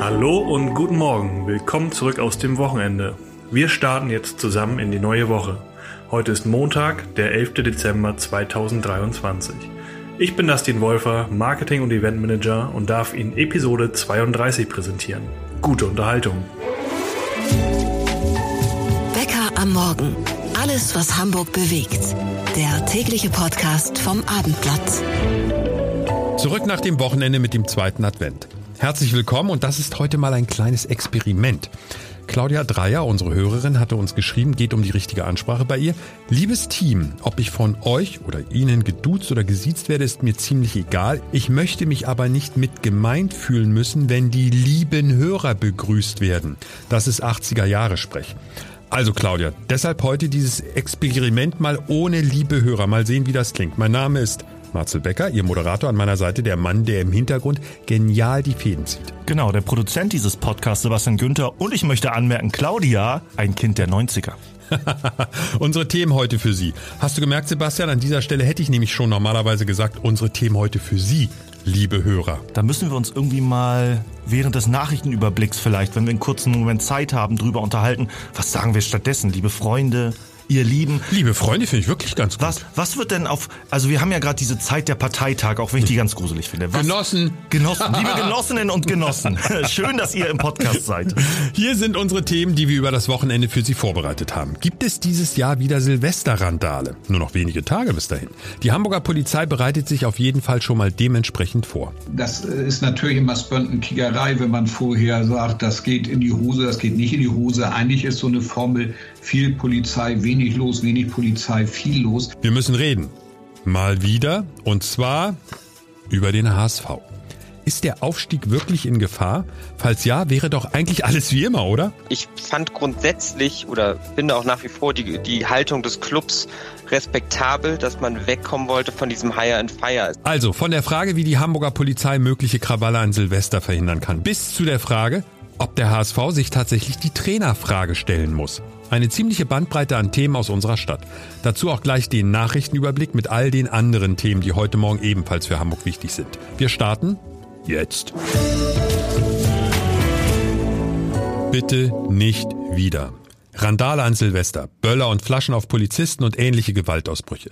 Hallo und guten Morgen. Willkommen zurück aus dem Wochenende. Wir starten jetzt zusammen in die neue Woche. Heute ist Montag, der 11. Dezember 2023. Ich bin Dustin Wolfer, Marketing- und Eventmanager und darf Ihnen Episode 32 präsentieren. Gute Unterhaltung. Wecker am Morgen. Alles, was Hamburg bewegt. Der tägliche Podcast vom Abendblatt. Zurück nach dem Wochenende mit dem zweiten Advent. Herzlich willkommen und das ist heute mal ein kleines Experiment. Claudia Dreier, unsere Hörerin, hatte uns geschrieben, geht um die richtige Ansprache bei ihr. Liebes Team, ob ich von euch oder Ihnen geduzt oder gesiezt werde, ist mir ziemlich egal. Ich möchte mich aber nicht mit gemeint fühlen müssen, wenn die lieben Hörer begrüßt werden. Das ist 80er Jahre Sprech. Also Claudia, deshalb heute dieses Experiment mal ohne liebe Hörer. Mal sehen, wie das klingt. Mein Name ist Marcel Becker, Ihr Moderator an meiner Seite, der Mann, der im Hintergrund genial die Fäden zieht. Genau, der Produzent dieses Podcasts, Sebastian Günther. Und ich möchte anmerken, Claudia, ein Kind der 90er. unsere Themen heute für Sie. Hast du gemerkt, Sebastian? An dieser Stelle hätte ich nämlich schon normalerweise gesagt, unsere Themen heute für Sie, liebe Hörer. Da müssen wir uns irgendwie mal während des Nachrichtenüberblicks vielleicht, wenn wir einen kurzen Moment Zeit haben, drüber unterhalten. Was sagen wir stattdessen, liebe Freunde, ihr Lieben. Liebe Freunde, finde ich wirklich ganz gut. Was, was wird denn auf, also wir haben ja gerade diese Zeit der Parteitag, auch wenn ich die ganz gruselig finde. Was, Genossen. Genossen, liebe Genossinnen und Genossen. Schön, dass ihr im Podcast seid. Hier sind unsere Themen, die wir über das Wochenende für Sie vorbereitet haben. Gibt es dieses Jahr wieder Silvesterrandale? Nur noch wenige Tage bis dahin. Die Hamburger Polizei bereitet sich auf jeden Fall schon mal dementsprechend vor. Das ist natürlich immer Spöntenstickerei, wenn man vorher sagt, das geht in die Hose, das geht nicht in die Hose. Eigentlich ist so eine Formel viel Polizei, wenig los, wenig Polizei, viel los. Wir müssen reden. Mal wieder. Und zwar über den HSV. Ist der Aufstieg wirklich in Gefahr? Falls ja, wäre doch eigentlich alles wie immer, oder? Ich fand grundsätzlich oder finde auch nach wie vor die, die Haltung des Clubs respektabel, dass man wegkommen wollte von diesem Hire and Fire. Also von der Frage, wie die Hamburger Polizei mögliche Krawalle an Silvester verhindern kann, bis zu der Frage, ob der HSV sich tatsächlich die Trainerfrage stellen muss. Eine ziemliche Bandbreite an Themen aus unserer Stadt. Dazu auch gleich den Nachrichtenüberblick mit all den anderen Themen, die heute Morgen ebenfalls für Hamburg wichtig sind. Wir starten jetzt. Bitte nicht wieder. Randale an Silvester, Böller und Flaschen auf Polizisten und ähnliche Gewaltausbrüche.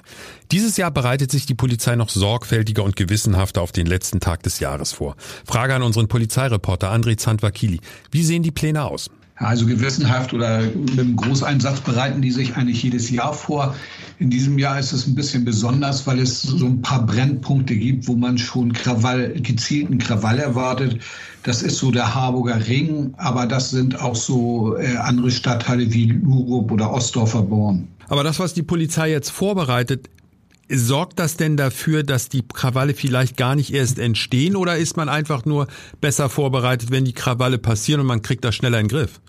Dieses Jahr bereitet sich die Polizei noch sorgfältiger und gewissenhafter auf den letzten Tag des Jahres vor. Frage an unseren Polizeireporter André Zandvakili. Wie sehen die Pläne aus? Also gewissenhaft oder mit einem Großeinsatz bereiten die sich eigentlich jedes Jahr vor. In diesem Jahr ist es ein bisschen besonders, weil es so ein paar Brennpunkte gibt, wo man schon Krawall, gezielten Krawall erwartet. Das ist so der Harburger Ring, aber das sind auch so äh, andere Stadtteile wie Lurup oder Ostdorfer Born. Aber das, was die Polizei jetzt vorbereitet, Sorgt das denn dafür, dass die Krawalle vielleicht gar nicht erst entstehen oder ist man einfach nur besser vorbereitet, wenn die Krawalle passieren und man kriegt das schneller in den Griff?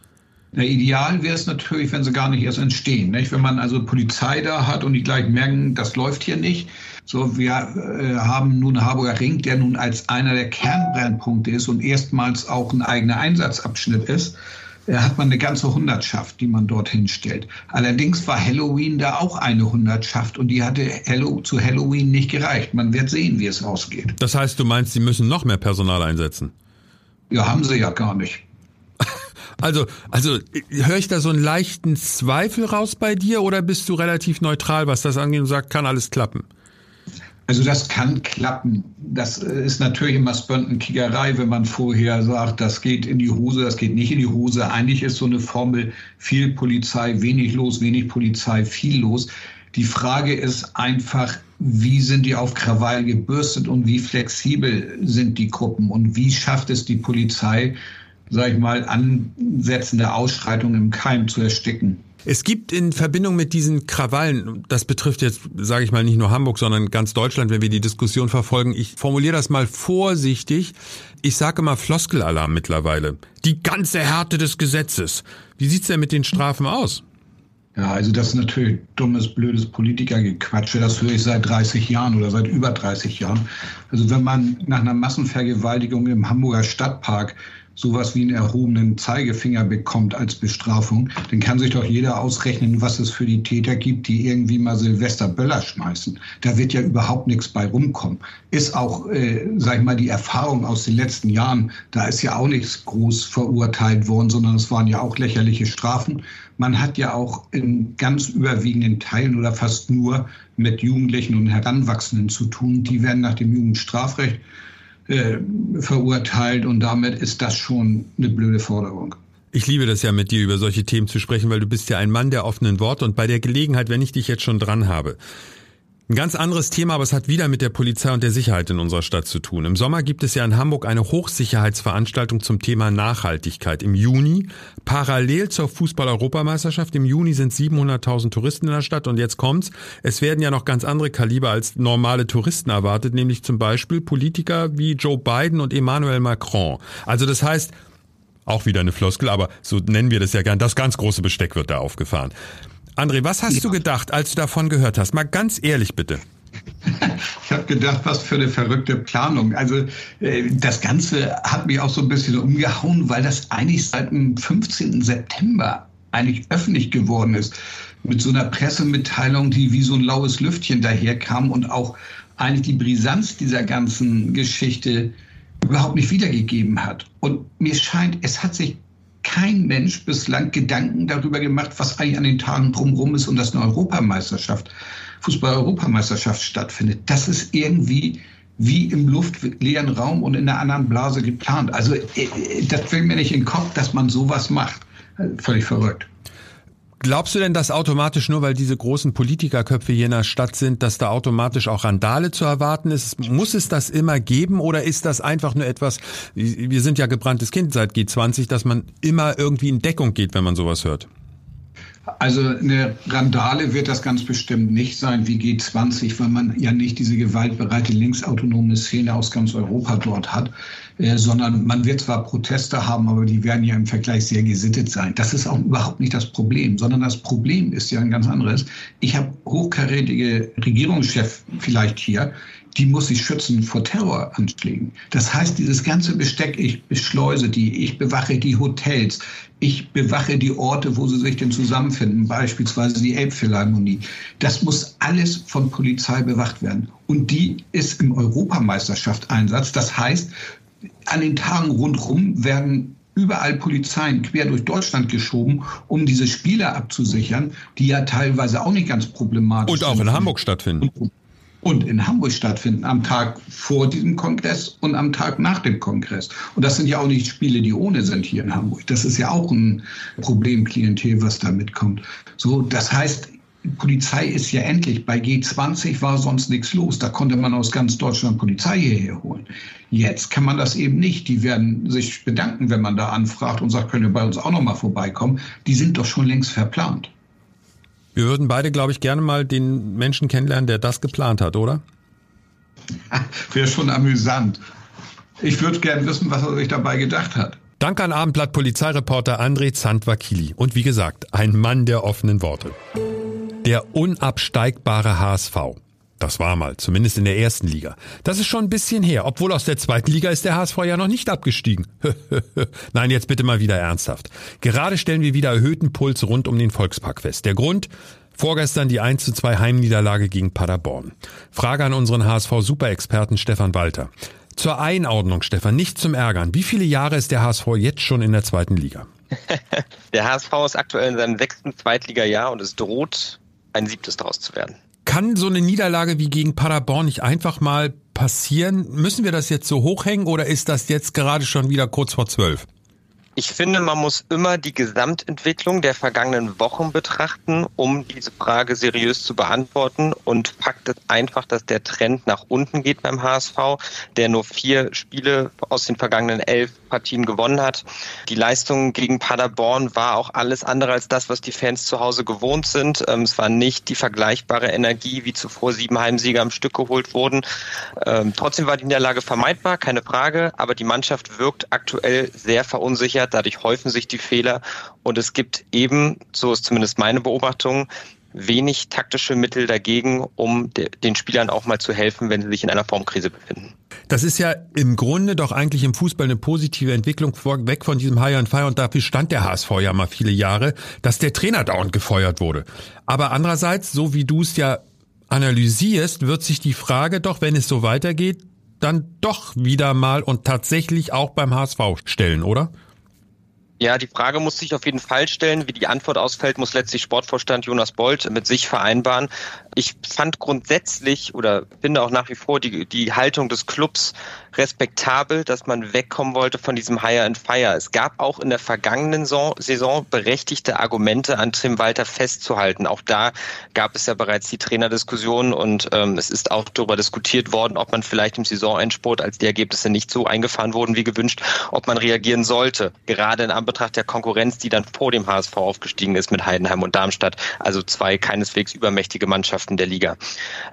Na, ideal wäre es natürlich, wenn sie gar nicht erst entstehen. Nicht? Wenn man also Polizei da hat und die gleich merken, das läuft hier nicht. So, wir äh, haben nun Harburger Ring, der nun als einer der Kernbrennpunkte ist und erstmals auch ein eigener Einsatzabschnitt ist hat man eine ganze Hundertschaft, die man dorthin stellt. Allerdings war Halloween da auch eine Hundertschaft und die hatte Hello, zu Halloween nicht gereicht. Man wird sehen, wie es ausgeht. Das heißt, du meinst, sie müssen noch mehr Personal einsetzen? Ja, haben sie ja gar nicht. Also, also höre ich da so einen leichten Zweifel raus bei dir oder bist du relativ neutral, was das angeht und sagst, kann alles klappen? Also das kann klappen. Das ist natürlich immer Spöntenkickerei, wenn man vorher sagt, das geht in die Hose, das geht nicht in die Hose. Eigentlich ist so eine Formel viel Polizei, wenig los, wenig Polizei, viel los. Die Frage ist einfach, wie sind die auf Krawall gebürstet und wie flexibel sind die Gruppen und wie schafft es die Polizei, sag ich mal, ansetzende Ausschreitungen im Keim zu ersticken? Es gibt in Verbindung mit diesen Krawallen, das betrifft jetzt, sage ich mal, nicht nur Hamburg, sondern ganz Deutschland, wenn wir die Diskussion verfolgen, ich formuliere das mal vorsichtig, ich sage mal Floskelalarm mittlerweile. Die ganze Härte des Gesetzes. Wie sieht's denn mit den Strafen aus? Ja, also das ist natürlich dummes, blödes Politikergequatsche. Das höre ich seit 30 Jahren oder seit über 30 Jahren. Also wenn man nach einer Massenvergewaltigung im Hamburger Stadtpark sowas wie einen erhobenen Zeigefinger bekommt als Bestrafung, dann kann sich doch jeder ausrechnen, was es für die Täter gibt, die irgendwie mal Silvester Böller schmeißen. Da wird ja überhaupt nichts bei rumkommen. Ist auch, äh, sag ich mal, die Erfahrung aus den letzten Jahren, da ist ja auch nichts groß verurteilt worden, sondern es waren ja auch lächerliche Strafen. Man hat ja auch in ganz überwiegenden Teilen oder fast nur mit Jugendlichen und Heranwachsenden zu tun. Die werden nach dem Jugendstrafrecht äh, verurteilt und damit ist das schon eine blöde Forderung. Ich liebe das ja mit dir über solche Themen zu sprechen, weil du bist ja ein Mann der offenen Worte und bei der Gelegenheit, wenn ich dich jetzt schon dran habe, ein ganz anderes Thema, aber es hat wieder mit der Polizei und der Sicherheit in unserer Stadt zu tun. Im Sommer gibt es ja in Hamburg eine Hochsicherheitsveranstaltung zum Thema Nachhaltigkeit im Juni. Parallel zur Fußball-Europameisterschaft im Juni sind 700.000 Touristen in der Stadt und jetzt kommt's. Es werden ja noch ganz andere Kaliber als normale Touristen erwartet, nämlich zum Beispiel Politiker wie Joe Biden und Emmanuel Macron. Also das heißt, auch wieder eine Floskel, aber so nennen wir das ja gern. Das ganz große Besteck wird da aufgefahren. André, was hast ja. du gedacht, als du davon gehört hast? Mal ganz ehrlich bitte. Ich habe gedacht, was für eine verrückte Planung. Also äh, das Ganze hat mich auch so ein bisschen umgehauen, weil das eigentlich seit dem 15. September eigentlich öffentlich geworden ist. Mit so einer Pressemitteilung, die wie so ein laues Lüftchen daherkam und auch eigentlich die Brisanz dieser ganzen Geschichte überhaupt nicht wiedergegeben hat. Und mir scheint, es hat sich kein Mensch bislang Gedanken darüber gemacht, was eigentlich an den Tagen drumherum ist und dass eine Europameisterschaft, Fußball-Europameisterschaft stattfindet. Das ist irgendwie wie im luftleeren Raum und in einer anderen Blase geplant. Also äh, äh, das will mir nicht in den Kopf, dass man sowas macht. Völlig verrückt. Glaubst du denn, dass automatisch nur weil diese großen Politikerköpfe hier in der Stadt sind, dass da automatisch auch Randale zu erwarten ist? Muss es das immer geben oder ist das einfach nur etwas, wir sind ja gebranntes Kind seit G20, dass man immer irgendwie in Deckung geht, wenn man sowas hört? Also eine Randale wird das ganz bestimmt nicht sein wie G20, weil man ja nicht diese gewaltbereite linksautonome Szene aus ganz Europa dort hat. Äh, sondern man wird zwar Proteste haben, aber die werden ja im Vergleich sehr gesittet sein. Das ist auch überhaupt nicht das Problem, sondern das Problem ist ja ein ganz anderes. Ich habe hochkarätige Regierungschef vielleicht hier, die muss sich schützen vor Terroranschlägen. Das heißt, dieses ganze Besteck, ich beschleuse die, ich bewache die Hotels, ich bewache die Orte, wo sie sich denn zusammenfinden, beispielsweise die Elbphilharmonie. Das muss alles von Polizei bewacht werden. Und die ist im Europameisterschaft Einsatz. Das heißt, an den Tagen rundherum werden überall Polizeien quer durch Deutschland geschoben, um diese Spiele abzusichern, die ja teilweise auch nicht ganz problematisch sind. Und auch sind. in Hamburg stattfinden. Und in Hamburg stattfinden, am Tag vor diesem Kongress und am Tag nach dem Kongress. Und das sind ja auch nicht Spiele, die ohne sind hier in Hamburg. Das ist ja auch ein Problemklientel, was da mitkommt. So, das heißt, Polizei ist ja endlich. Bei G20 war sonst nichts los. Da konnte man aus ganz Deutschland Polizei hierher holen. Jetzt kann man das eben nicht. Die werden sich bedanken, wenn man da anfragt und sagt, könnt ihr bei uns auch noch mal vorbeikommen. Die sind doch schon längst verplant. Wir würden beide, glaube ich, gerne mal den Menschen kennenlernen, der das geplant hat, oder? Wäre schon amüsant. Ich würde gerne wissen, was er sich dabei gedacht hat. Danke an Abendblatt Polizeireporter André Zandwakili. Und wie gesagt, ein Mann der offenen Worte. Der unabsteigbare HSV. Das war mal, zumindest in der ersten Liga. Das ist schon ein bisschen her, obwohl aus der zweiten Liga ist der HSV ja noch nicht abgestiegen. Nein, jetzt bitte mal wieder ernsthaft. Gerade stellen wir wieder erhöhten Puls rund um den Volkspark fest. Der Grund? Vorgestern die 1 zu 2 Heimniederlage gegen Paderborn. Frage an unseren HSV-Superexperten Stefan Walter. Zur Einordnung, Stefan, nicht zum Ärgern. Wie viele Jahre ist der HSV jetzt schon in der zweiten Liga? der HSV ist aktuell in seinem sechsten Zweitligajahr und es droht ein siebtes daraus zu werden. Kann so eine Niederlage wie gegen Paderborn nicht einfach mal passieren? Müssen wir das jetzt so hochhängen oder ist das jetzt gerade schon wieder kurz vor zwölf? Ich finde, man muss immer die Gesamtentwicklung der vergangenen Wochen betrachten, um diese Frage seriös zu beantworten. Und Fakt ist einfach, dass der Trend nach unten geht beim HSV, der nur vier Spiele aus den vergangenen elf Partien gewonnen hat. Die Leistung gegen Paderborn war auch alles andere als das, was die Fans zu Hause gewohnt sind. Ähm, es war nicht die vergleichbare Energie, wie zuvor sieben Heimsieger am Stück geholt wurden. Ähm, trotzdem war die Niederlage vermeidbar, keine Frage, aber die Mannschaft wirkt aktuell sehr verunsichert. Dadurch häufen sich die Fehler und es gibt eben, so ist zumindest meine Beobachtung, wenig taktische Mittel dagegen, um de den Spielern auch mal zu helfen, wenn sie sich in einer Formkrise befinden. Das ist ja im Grunde doch eigentlich im Fußball eine positive Entwicklung weg von diesem High and Fire und dafür stand der HSV ja mal viele Jahre, dass der Trainer dauernd gefeuert wurde. Aber andererseits, so wie du es ja analysierst, wird sich die Frage doch, wenn es so weitergeht, dann doch wieder mal und tatsächlich auch beim HSV stellen, oder? Ja, die Frage muss sich auf jeden Fall stellen. Wie die Antwort ausfällt, muss letztlich Sportvorstand Jonas Bolt mit sich vereinbaren. Ich fand grundsätzlich oder finde auch nach wie vor die, die Haltung des Clubs respektabel, dass man wegkommen wollte von diesem Hire and Fire. Es gab auch in der vergangenen Saison berechtigte Argumente an Tim Walter festzuhalten. Auch da gab es ja bereits die Trainerdiskussion und ähm, es ist auch darüber diskutiert worden, ob man vielleicht im Saisonendsport, als die Ergebnisse nicht so eingefahren wurden wie gewünscht, ob man reagieren sollte. Gerade in Anbetracht der Konkurrenz, die dann vor dem HSV aufgestiegen ist mit Heidenheim und Darmstadt, also zwei keineswegs übermächtige Mannschaften der Liga.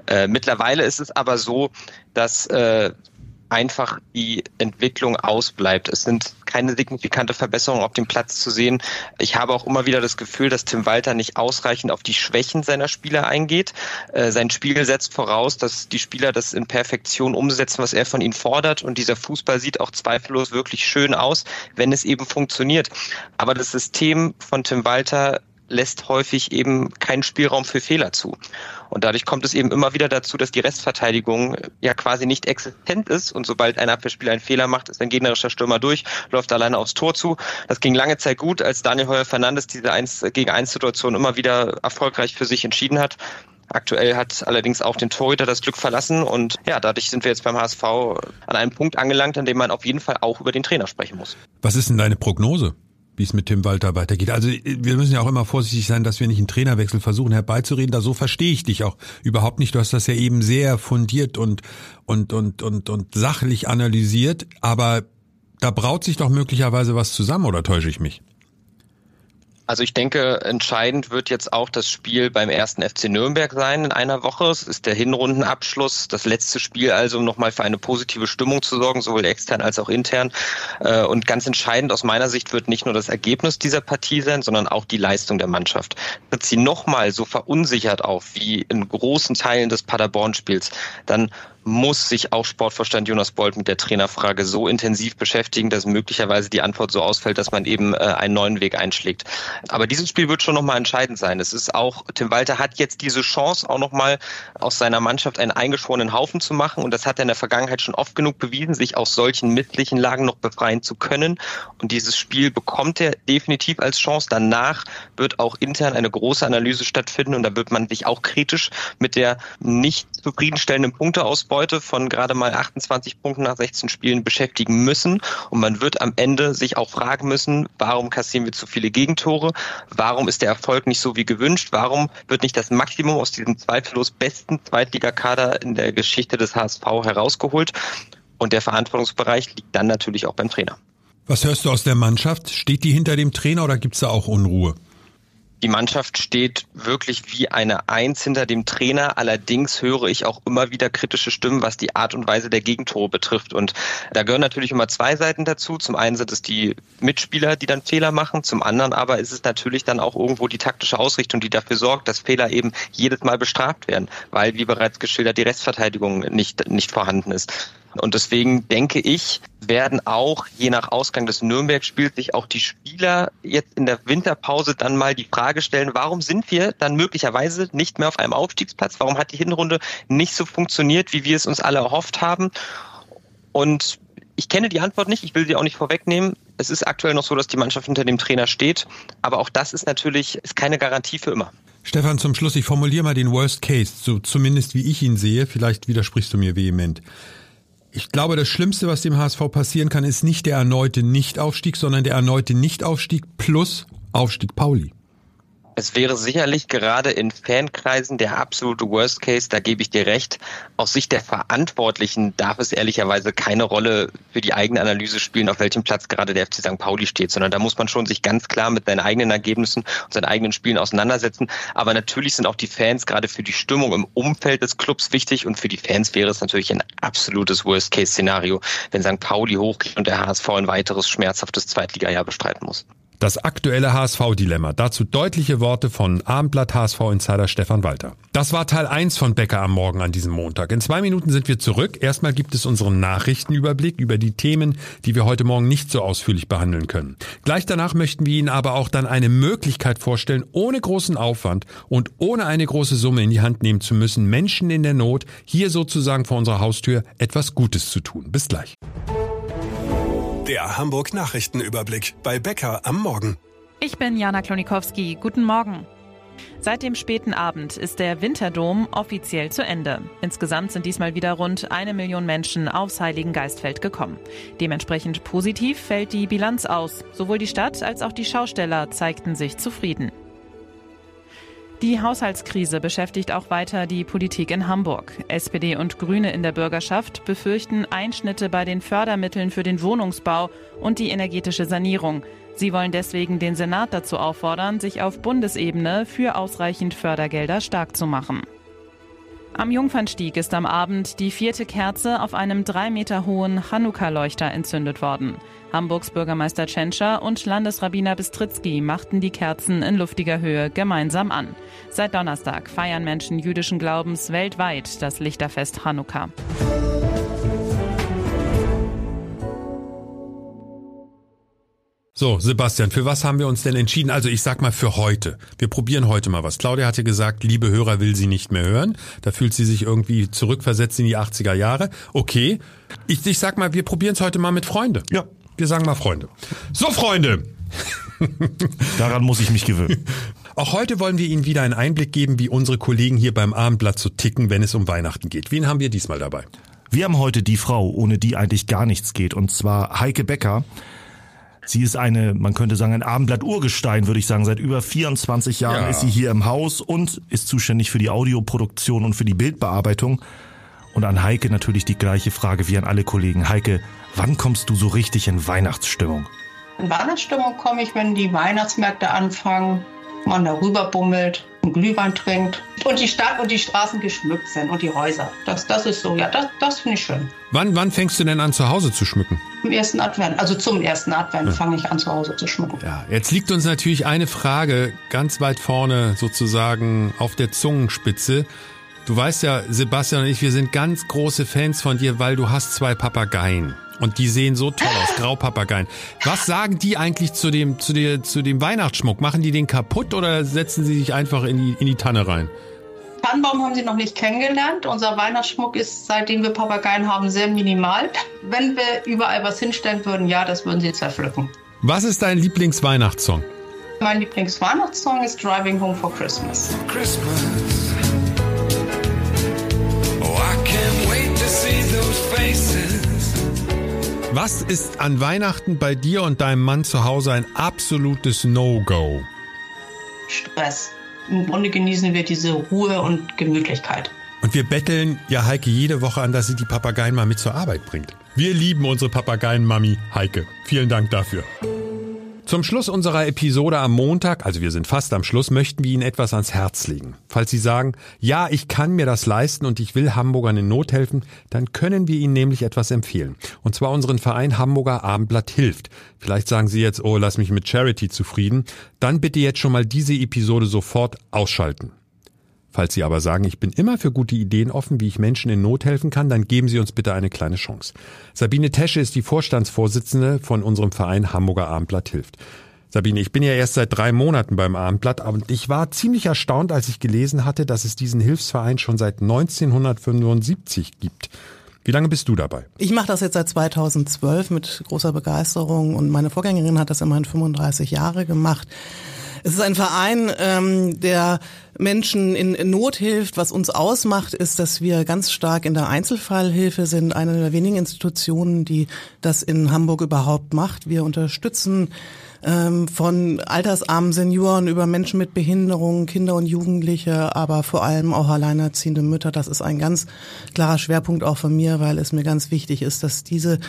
Äh, mittlerweile ist es aber so, dass äh, einfach die Entwicklung ausbleibt. Es sind keine signifikante Verbesserungen auf dem Platz zu sehen. Ich habe auch immer wieder das Gefühl, dass Tim Walter nicht ausreichend auf die Schwächen seiner Spieler eingeht. Äh, sein Spiel setzt voraus, dass die Spieler das in Perfektion umsetzen, was er von ihnen fordert. Und dieser Fußball sieht auch zweifellos wirklich schön aus, wenn es eben funktioniert. Aber das System von Tim Walter lässt häufig eben keinen Spielraum für Fehler zu. Und dadurch kommt es eben immer wieder dazu, dass die Restverteidigung ja quasi nicht existent ist. Und sobald ein Abwehrspieler einen Fehler macht, ist ein gegnerischer Stürmer durch, läuft alleine aufs Tor zu. Das ging lange Zeit gut, als Daniel Heuer Fernandes diese 1 gegen 1 Situation immer wieder erfolgreich für sich entschieden hat. Aktuell hat allerdings auch den Torhüter das Glück verlassen und ja, dadurch sind wir jetzt beim HSV an einem Punkt angelangt, an dem man auf jeden Fall auch über den Trainer sprechen muss. Was ist denn deine Prognose? Wie es mit Tim Walter weitergeht. Also wir müssen ja auch immer vorsichtig sein, dass wir nicht einen Trainerwechsel versuchen herbeizureden. Da so verstehe ich dich auch überhaupt nicht. Du hast das ja eben sehr fundiert und und und und und sachlich analysiert, aber da braut sich doch möglicherweise was zusammen oder täusche ich mich? Also ich denke, entscheidend wird jetzt auch das Spiel beim ersten FC Nürnberg sein in einer Woche. Es ist der Hinrundenabschluss, das letzte Spiel also, um nochmal für eine positive Stimmung zu sorgen, sowohl extern als auch intern. Äh, und ganz entscheidend aus meiner Sicht wird nicht nur das Ergebnis dieser Partie sein, sondern auch die Leistung der Mannschaft. Wird sie nochmal so verunsichert auf wie in großen Teilen des Paderborn-Spiels, dann muss sich auch Sportvorstand Jonas Bolt mit der Trainerfrage so intensiv beschäftigen, dass möglicherweise die Antwort so ausfällt, dass man eben äh, einen neuen Weg einschlägt. Aber dieses Spiel wird schon nochmal entscheidend sein. Es ist auch, Tim Walter hat jetzt diese Chance, auch nochmal aus seiner Mannschaft einen eingeschworenen Haufen zu machen. Und das hat er in der Vergangenheit schon oft genug bewiesen, sich aus solchen misslichen Lagen noch befreien zu können. Und dieses Spiel bekommt er definitiv als Chance. Danach wird auch intern eine große Analyse stattfinden und da wird man sich auch kritisch mit der nicht zufriedenstellenden Punkteausbeute heute von gerade mal 28 Punkten nach 16 Spielen beschäftigen müssen. Und man wird am Ende sich auch fragen müssen, warum kassieren wir zu viele Gegentore? Warum ist der Erfolg nicht so wie gewünscht? Warum wird nicht das Maximum aus diesem zweifellos besten Zweitligakader in der Geschichte des HSV herausgeholt? Und der Verantwortungsbereich liegt dann natürlich auch beim Trainer. Was hörst du aus der Mannschaft? Steht die hinter dem Trainer oder gibt es da auch Unruhe? Die Mannschaft steht wirklich wie eine Eins hinter dem Trainer. Allerdings höre ich auch immer wieder kritische Stimmen, was die Art und Weise der Gegentore betrifft. Und da gehören natürlich immer zwei Seiten dazu. Zum einen sind es die Mitspieler, die dann Fehler machen. Zum anderen aber ist es natürlich dann auch irgendwo die taktische Ausrichtung, die dafür sorgt, dass Fehler eben jedes Mal bestraft werden, weil, wie bereits geschildert, die Restverteidigung nicht, nicht vorhanden ist. Und deswegen denke ich, werden auch je nach Ausgang des Nürnberg-Spiels sich auch die Spieler jetzt in der Winterpause dann mal die Frage stellen, warum sind wir dann möglicherweise nicht mehr auf einem Aufstiegsplatz? Warum hat die Hinrunde nicht so funktioniert, wie wir es uns alle erhofft haben? Und ich kenne die Antwort nicht, ich will sie auch nicht vorwegnehmen. Es ist aktuell noch so, dass die Mannschaft hinter dem Trainer steht, aber auch das ist natürlich ist keine Garantie für immer. Stefan, zum Schluss, ich formuliere mal den Worst Case, so zumindest wie ich ihn sehe. Vielleicht widersprichst du mir vehement. Ich glaube, das Schlimmste, was dem HSV passieren kann, ist nicht der erneute Nichtaufstieg, sondern der erneute Nichtaufstieg plus Aufstieg Pauli. Es wäre sicherlich gerade in Fankreisen der absolute Worst Case, da gebe ich dir recht. Aus Sicht der Verantwortlichen darf es ehrlicherweise keine Rolle für die eigene Analyse spielen, auf welchem Platz gerade der FC St. Pauli steht, sondern da muss man schon sich ganz klar mit seinen eigenen Ergebnissen und seinen eigenen Spielen auseinandersetzen. Aber natürlich sind auch die Fans gerade für die Stimmung im Umfeld des Clubs wichtig und für die Fans wäre es natürlich ein absolutes Worst Case Szenario, wenn St. Pauli hochgeht und der HSV ein weiteres schmerzhaftes Zweitligajahr bestreiten muss. Das aktuelle HSV-Dilemma. Dazu deutliche Worte von Abendblatt HSV-Insider Stefan Walter. Das war Teil 1 von Becker am Morgen an diesem Montag. In zwei Minuten sind wir zurück. Erstmal gibt es unseren Nachrichtenüberblick über die Themen, die wir heute Morgen nicht so ausführlich behandeln können. Gleich danach möchten wir Ihnen aber auch dann eine Möglichkeit vorstellen, ohne großen Aufwand und ohne eine große Summe in die Hand nehmen zu müssen, Menschen in der Not hier sozusagen vor unserer Haustür etwas Gutes zu tun. Bis gleich. Der Hamburg Nachrichtenüberblick bei Becker am Morgen. Ich bin Jana Klonikowski. Guten Morgen. Seit dem späten Abend ist der Winterdom offiziell zu Ende. Insgesamt sind diesmal wieder rund eine Million Menschen aufs Heiligen Geistfeld gekommen. Dementsprechend positiv fällt die Bilanz aus. Sowohl die Stadt als auch die Schausteller zeigten sich zufrieden. Die Haushaltskrise beschäftigt auch weiter die Politik in Hamburg. SPD und Grüne in der Bürgerschaft befürchten Einschnitte bei den Fördermitteln für den Wohnungsbau und die energetische Sanierung. Sie wollen deswegen den Senat dazu auffordern, sich auf Bundesebene für ausreichend Fördergelder stark zu machen. Am Jungfernstieg ist am Abend die vierte Kerze auf einem drei Meter hohen Chanukka-Leuchter entzündet worden. Hamburgs Bürgermeister Tschentscher und Landesrabbiner Bistritzky machten die Kerzen in luftiger Höhe gemeinsam an. Seit Donnerstag feiern Menschen jüdischen Glaubens weltweit das Lichterfest Chanukka. So, Sebastian, für was haben wir uns denn entschieden? Also ich sag mal für heute. Wir probieren heute mal was. Claudia hatte gesagt, liebe Hörer will sie nicht mehr hören. Da fühlt sie sich irgendwie zurückversetzt in die 80er Jahre. Okay. Ich, ich sag mal, wir probieren es heute mal mit Freunde. Ja. Wir sagen mal Freunde. So, Freunde! Daran muss ich mich gewöhnen. Auch heute wollen wir Ihnen wieder einen Einblick geben, wie unsere Kollegen hier beim Abendblatt so ticken, wenn es um Weihnachten geht. Wen haben wir diesmal dabei? Wir haben heute die Frau, ohne die eigentlich gar nichts geht, und zwar Heike Becker. Sie ist eine, man könnte sagen, ein Abendblatt-Urgestein, würde ich sagen. Seit über 24 Jahren Ja. ist sie hier im Haus und ist zuständig für die Audioproduktion und für die Bildbearbeitung. Und an Heike natürlich die gleiche Frage wie an alle Kollegen. Heike, wann kommst du so richtig in Weihnachtsstimmung? In Weihnachtsstimmung komme ich, wenn die Weihnachtsmärkte anfangen, man darüber bummelt, einen Glühwein trinkt und die Stadt und die Straßen geschmückt sind und die Häuser. Das, das ist so, ja, das, das finde ich schön. Wann, wann fängst du denn an, zu Hause zu schmücken? Im ersten Advent, also zum ersten Advent fange ich an, zu Hause zu schmücken. Ja, jetzt liegt uns natürlich eine Frage ganz weit vorne sozusagen auf der Zungenspitze. Du weißt ja, Sebastian und ich, wir sind ganz große Fans von dir, weil du hast zwei Papageien. Und die sehen so toll aus, Graupapageien. Was sagen die eigentlich zu dem, zu, der, zu dem Weihnachtsschmuck? Machen die den kaputt oder setzen sie sich einfach in die, in die Tanne rein? Tannenbaum haben Sie noch nicht kennengelernt. Unser Weihnachtsschmuck ist, seitdem wir Papageien haben, sehr minimal. Wenn wir überall was hinstellen würden, ja, das würden Sie zerpflücken. Was ist dein Lieblingsweihnachtssong? Mein Lieblingsweihnachtssong ist Driving Home for Christmas. Christmas. Was ist an Weihnachten bei dir und deinem Mann zu Hause ein absolutes No-Go? Stress. Im Grunde genießen wir diese Ruhe und Gemütlichkeit. Und wir betteln ja Heike jede Woche an, dass sie die Papageien mal mit zur Arbeit bringt. Wir lieben unsere Papageien-Mami Heike. Vielen Dank dafür. Zum Schluss unserer Episode am Montag, also wir sind fast am Schluss, möchten wir Ihnen etwas ans Herz legen. Falls Sie sagen, ja, ich kann mir das leisten und ich will Hamburgern in Not helfen, dann können wir Ihnen nämlich etwas empfehlen. Und zwar unseren Verein Hamburger Abendblatt hilft. Vielleicht sagen Sie jetzt, oh, lass mich mit Charity zufrieden. Dann bitte jetzt schon mal diese Episode sofort ausschalten. Falls Sie aber sagen, ich bin immer für gute Ideen offen, wie ich Menschen in Not helfen kann, dann geben Sie uns bitte eine kleine Chance. Sabine Tesche ist die Vorstandsvorsitzende von unserem Verein Hamburger Abendblatt hilft. Sabine, ich bin ja erst seit drei Monaten beim Abendblatt und ich war ziemlich erstaunt, als ich gelesen hatte, dass es diesen Hilfsverein schon seit 1975 gibt. Wie lange bist du dabei? Ich mache das jetzt seit 2012 mit großer Begeisterung und meine Vorgängerin hat das immerhin 35 Jahre gemacht. Es ist ein Verein, ähm, der Menschen in, Not hilft. Was uns ausmacht, ist, dass wir ganz stark in der Einzelfallhilfe sind, eine der wenigen Institutionen, die das in Hamburg überhaupt macht. Wir unterstützen ähm, von altersarmen Senioren über Menschen mit Behinderungen, Kinder und Jugendliche, aber vor allem auch alleinerziehende Mütter. Das ist ein ganz klarer Schwerpunkt auch von mir, weil es mir ganz wichtig ist, dass diese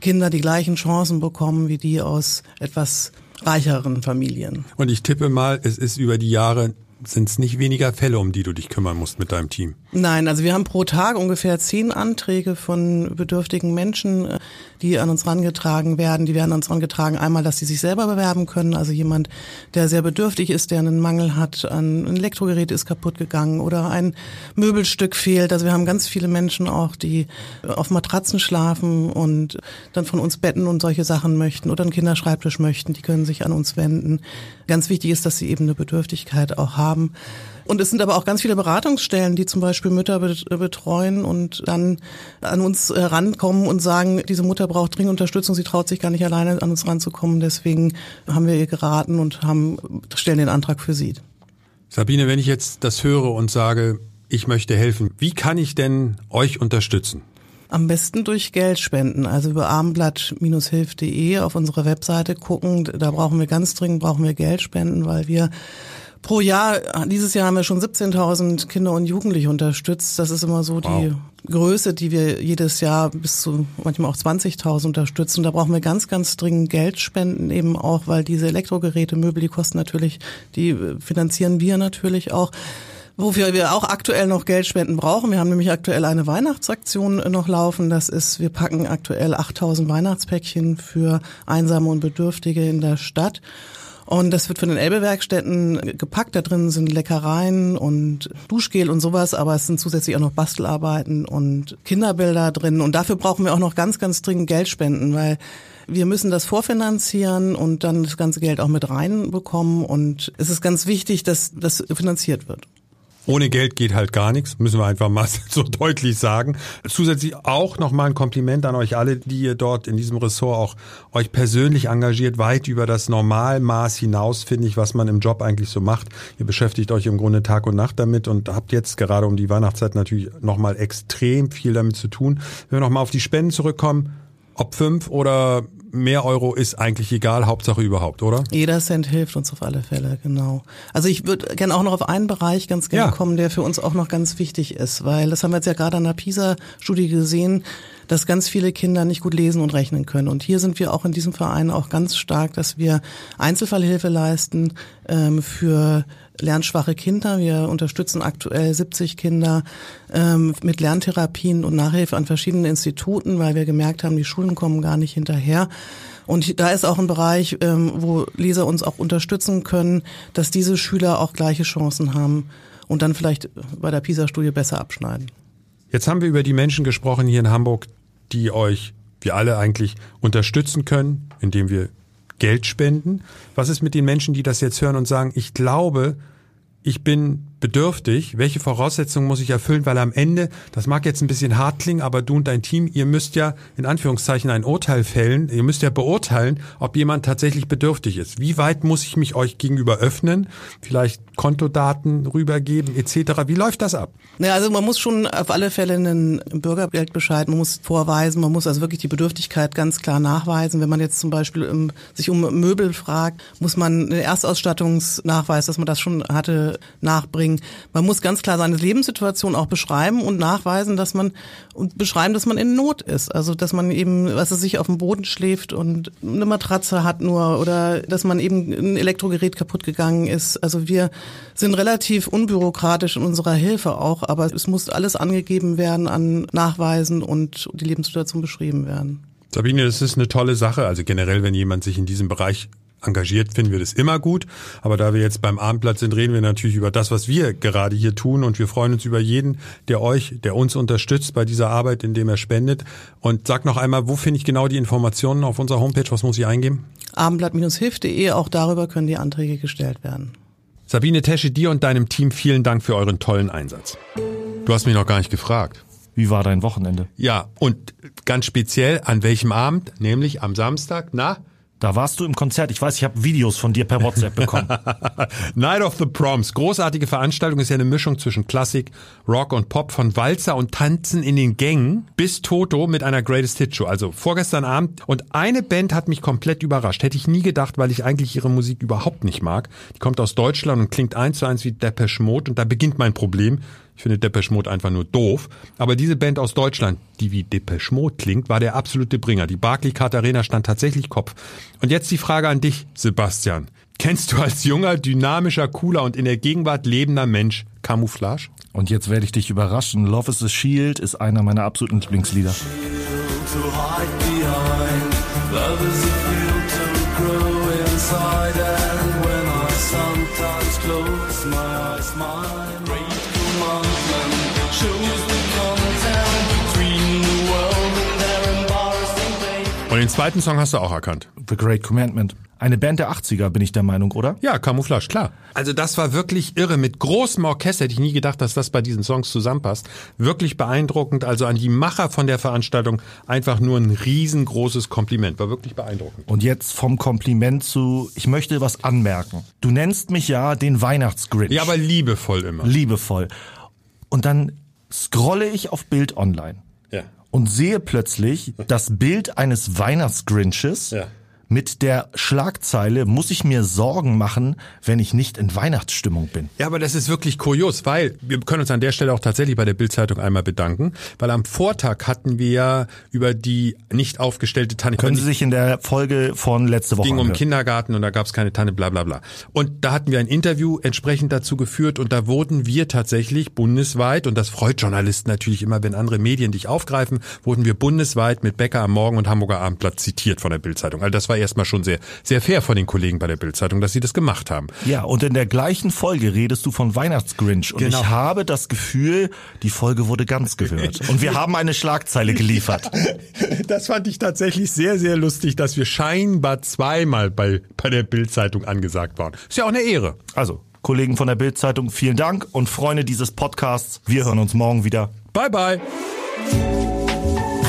Kinder die gleichen Chancen bekommen wie die aus etwas reicheren Familien. Und ich tippe mal, es ist über die Jahre sind es nicht weniger Fälle, um die du dich kümmern musst mit deinem Team. Nein, also wir haben pro Tag ungefähr zehn Anträge von bedürftigen Menschen, äh, die an uns rangetragen werden. Die werden an uns rangetragen, einmal, dass sie sich selber bewerben können, also jemand, der sehr bedürftig ist, der einen Mangel hat, ein Elektrogerät ist kaputt gegangen oder ein Möbelstück fehlt. Also wir haben ganz viele Menschen auch, die auf Matratzen schlafen und dann von uns Betten und solche Sachen möchten oder einen Kinderschreibtisch möchten, die können sich an uns wenden. Ganz wichtig ist, dass sie eben eine Bedürftigkeit auch haben. Und es sind aber auch ganz viele Beratungsstellen, die zum Beispiel Mütter betreuen und dann an uns äh, rankommen und sagen, diese Mutter braucht dringend Unterstützung, sie traut sich gar nicht alleine an uns ranzukommen. Deswegen haben wir ihr geraten und haben, stellen den Antrag für sie. Sabine, wenn ich jetzt das höre und sage, ich möchte helfen, wie kann ich denn euch unterstützen? Am besten durch Geld spenden, also über abendblatt-hilf.de auf unsere Webseite gucken. Da brauchen wir ganz dringend brauchen wir Geld spenden, weil wir Pro Jahr, dieses Jahr haben wir schon 17.000 Kinder und Jugendliche unterstützt. Das ist immer so wow. die Größe, die wir jedes Jahr bis zu manchmal auch 20.000 unterstützen. Da brauchen wir ganz, ganz dringend Geld spenden eben auch, weil diese Elektrogeräte, Möbel, die kosten natürlich, die finanzieren wir natürlich auch. Wofür wir auch aktuell noch Geld spenden brauchen. Wir haben nämlich aktuell eine Weihnachtsaktion noch laufen. Das ist, wir packen aktuell 8000 Weihnachtspäckchen für Einsame und Bedürftige in der Stadt. Und das wird von den Elbe-Werkstätten gepackt. Da drin sind Leckereien und Duschgel und sowas, aber es sind zusätzlich auch noch Bastelarbeiten und Kinderbilder drin. Und dafür brauchen wir auch noch ganz, ganz dringend Geldspenden, weil wir müssen das vorfinanzieren und dann das ganze Geld auch mit reinbekommen. Und es ist ganz wichtig, dass das finanziert wird. Ohne Geld geht halt gar nichts, müssen wir einfach mal so deutlich sagen. Zusätzlich auch nochmal ein Kompliment an euch alle, die ihr dort in diesem Ressort auch euch persönlich engagiert, weit über das Normalmaß hinaus, finde ich, was man im Job eigentlich so macht. Ihr beschäftigt euch im Grunde Tag und Nacht damit und habt jetzt gerade um die Weihnachtszeit natürlich nochmal extrem viel damit zu tun. Wenn wir nochmal auf die Spenden zurückkommen, ob fünf oder mehr Euro ist eigentlich egal, Hauptsache überhaupt, oder? Jeder Cent hilft uns auf alle Fälle, genau. Also ich würde gerne auch noch auf einen Bereich ganz gerne ja. kommen, der für uns auch noch ganz wichtig ist, weil das haben wir jetzt ja gerade an der PISA-Studie gesehen, dass ganz viele Kinder nicht gut lesen und rechnen können. Und hier sind wir auch in diesem Verein auch ganz stark, dass wir Einzelfallhilfe leisten ähm, für lernschwache Kinder. Wir unterstützen aktuell 70 Kinder ähm, mit Lerntherapien und Nachhilfe an verschiedenen Instituten, weil wir gemerkt haben, die Schulen kommen gar nicht hinterher. Und da ist auch ein Bereich, ähm, wo Leser uns auch unterstützen können, dass diese Schüler auch gleiche Chancen haben und dann vielleicht bei der PISA-Studie besser abschneiden. Jetzt haben wir über die Menschen gesprochen hier in Hamburg, die euch, wir alle eigentlich, unterstützen können, indem wir Geld spenden. Was ist mit den Menschen, die das jetzt hören und sagen, ich glaube, ich bin bedürftig, welche Voraussetzungen muss ich erfüllen, weil am Ende, das mag jetzt ein bisschen hart klingen, aber du und dein Team, ihr müsst ja in Anführungszeichen ein Urteil fällen, ihr müsst ja beurteilen, ob jemand tatsächlich bedürftig ist. Wie weit muss ich mich euch gegenüber öffnen, vielleicht Kontodaten rübergeben etc. Wie läuft das ab? Ja, also man muss schon auf alle Fälle einen Bürgergeldbescheid, man muss vorweisen, man muss also wirklich die Bedürftigkeit ganz klar nachweisen. Wenn man jetzt zum Beispiel um, sich um Möbel fragt, muss man einen Erstausstattungsnachweis, dass man das schon hatte, nachbringen deswegen, man muss ganz klar seine Lebenssituation auch beschreiben und nachweisen, dass man und beschreiben, dass man in Not ist. Also dass man eben, was er sich auf dem Boden schläft und eine Matratze hat nur oder dass man eben ein Elektrogerät kaputt gegangen ist. Also wir sind relativ unbürokratisch in unserer Hilfe auch, aber es muss alles angegeben werden an Nachweisen und die Lebenssituation beschrieben werden. Sabine, das ist eine tolle Sache. Also generell, wenn jemand sich in diesem Bereich engagiert, finden wir das immer gut. Aber da wir jetzt beim Abendblatt sind, reden wir natürlich über das, was wir gerade hier tun. Und wir freuen uns über jeden, der euch, der uns unterstützt bei dieser Arbeit, indem er spendet. Und sag noch einmal, wo finde ich genau die Informationen auf unserer Homepage? Was muss ich eingeben? Abendblatt-hilf.de, auch darüber können die Anträge gestellt werden. Sabine Tesche, dir und deinem Team vielen Dank für euren tollen Einsatz. Du hast mich noch gar nicht gefragt. Wie war dein Wochenende? Ja, und ganz speziell an welchem Abend? Nämlich am Samstag, na? Da warst du im Konzert. Ich weiß, ich habe Videos von dir per WhatsApp bekommen. Night of the Proms. Großartige Veranstaltung ist ja eine Mischung zwischen Klassik, Rock und Pop, von Walzer und Tanzen in den Gängen bis Toto mit einer Greatest Hit Show. Also vorgestern Abend. Und eine Band hat mich komplett überrascht. Hätte ich nie gedacht, weil ich eigentlich ihre Musik überhaupt nicht mag. Die kommt aus Deutschland und klingt eins zu eins wie Depeche Mode. Und da beginnt mein Problem. Ich finde Depeche Mode einfach nur doof. Aber diese Band aus Deutschland, die wie Depeche Mode klingt, war der absolute Bringer. Die Barclaycard Arena stand tatsächlich Kopf. Und jetzt die Frage an dich, Sebastian. Kennst du als junger, dynamischer, cooler und in der Gegenwart lebender Mensch Camouflage? Und jetzt werde ich dich überraschen. Love is a Shield ist einer meiner absoluten Lieblingslieder. to Und den zweiten Song hast du auch erkannt. The Great Commandment. Eine Band der 80er, bin ich der Meinung, oder? Ja, Camouflage, klar. Also das war wirklich irre. Mit großem Orchester hätte ich nie gedacht, dass das bei diesen Songs zusammenpasst. Wirklich beeindruckend. Also an die Macher von der Veranstaltung einfach nur ein riesengroßes Kompliment. War wirklich beeindruckend. Und jetzt vom Kompliment zu, ich möchte was anmerken. Du nennst mich ja den Weihnachtsgrinch. Ja, aber liebevoll immer. Liebevoll. Und dann scrolle ich auf Bild online. Und sehe plötzlich das Bild eines Weihnachtsgrinches Ja. Mit der Schlagzeile, muss ich mir Sorgen machen, wenn ich nicht in Weihnachtsstimmung bin. Ja, aber das ist wirklich kurios, weil wir können uns an der Stelle auch tatsächlich bei der Bildzeitung einmal bedanken, weil am Vortag hatten wir über die nicht aufgestellte Tanne. Können Sie sich in der Folge von letzte Woche ging um. Kindergarten und da gab es keine Tanne, bla bla bla. Und da hatten wir ein Interview entsprechend dazu geführt und da wurden wir tatsächlich bundesweit, und das freut Journalisten natürlich immer, wenn andere Medien dich aufgreifen, wurden wir bundesweit mit Becker am Morgen und Hamburger Abendblatt zitiert von der Bildzeitung. Also das war erstmal schon sehr, sehr fair von den Kollegen bei der Bildzeitung, dass sie das gemacht haben. Ja, und in der gleichen Folge redest du von Weihnachtsgrinch. Und Genau. ich habe das Gefühl, die Folge wurde ganz gehört. Und wir haben eine Schlagzeile geliefert. Das fand ich tatsächlich sehr, sehr lustig, dass wir scheinbar zweimal bei, bei der Bildzeitung angesagt waren. Ist ja auch eine Ehre. Also, Kollegen von der Bildzeitung, vielen Dank und Freunde dieses Podcasts, wir hören uns morgen wieder. Bye, bye.